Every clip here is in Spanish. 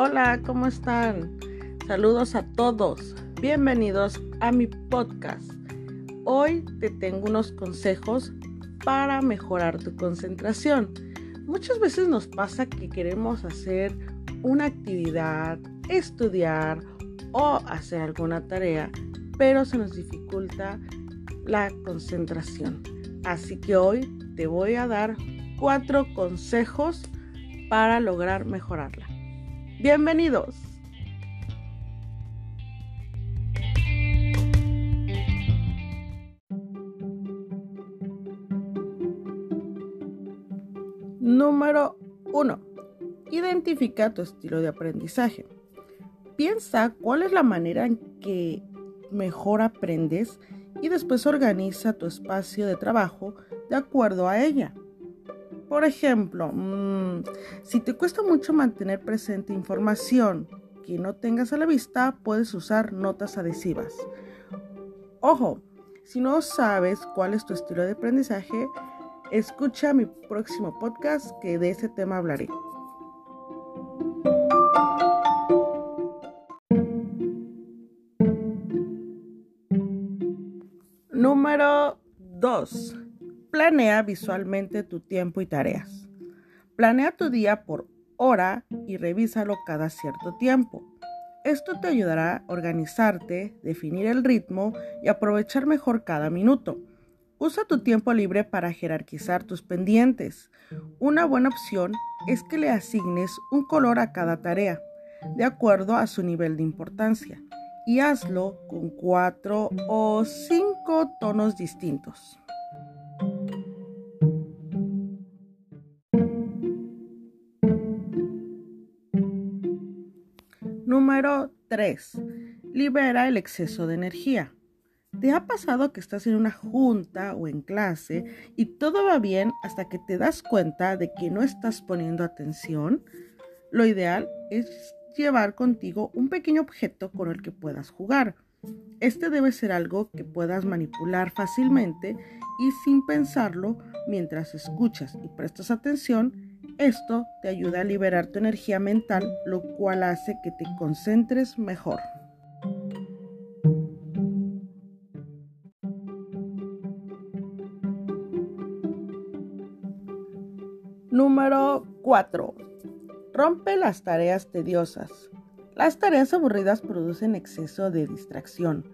Hola, ¿cómo están? Saludos a todos. Bienvenidos a mi podcast. Hoy te tengo unos consejos para mejorar tu concentración. Muchas veces nos pasa que queremos hacer una actividad, estudiar o hacer alguna tarea, pero se nos dificulta la concentración. Así que hoy te voy a dar cuatro consejos para lograr mejorarla. Bienvenidos. Número 1. Identifica tu estilo de aprendizaje. Piensa cuál es la manera en que mejor aprendes y después organiza tu espacio de trabajo de acuerdo a ella. Por ejemplo, mm, si te cuesta mucho mantener presente información que no tengas a la vista, puedes usar notas adhesivas. Ojo, si no sabes cuál es tu estilo de aprendizaje, escucha mi próximo podcast que de ese tema hablaré. Número 2. Planea visualmente tu tiempo y tareas. Planea tu día por hora y revísalo cada cierto tiempo. Esto te ayudará a organizarte, definir el ritmo y aprovechar mejor cada minuto. Usa tu tiempo libre para jerarquizar tus pendientes. Una buena opción es que le asignes un color a cada tarea, de acuerdo a su nivel de importancia y hazlo con cuatro o cinco tonos distintos. Número 3. Libera el exceso de energía. ¿Te ha pasado que estás en una junta o en clase y todo va bien hasta que te das cuenta de que no estás poniendo atención? Lo ideal es llevar contigo un pequeño objeto con el que puedas jugar. Este debe ser algo que puedas manipular fácilmente y sin pensarlo mientras escuchas y prestas atención. Esto te ayuda a liberar tu energía mental, lo cual hace que te concentres mejor. Número 4. Rompe las tareas tediosas. Las tareas aburridas producen exceso de distracción.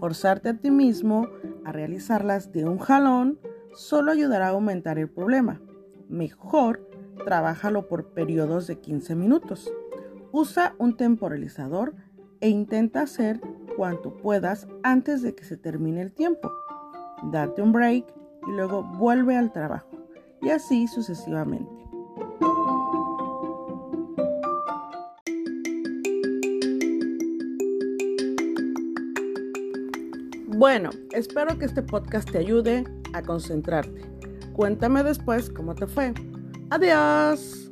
Forzarte a ti mismo a realizarlas de un jalón solo ayudará a aumentar el problema. Mejor, trabájalo por periodos de 15 minutos. Usa un temporalizador e intenta hacer cuanto puedas antes de que se termine el tiempo. Date un break y luego vuelve al trabajo. Y así sucesivamente. Bueno, espero que este podcast te ayude a concentrarte. Cuéntame después cómo te fue. Adiós.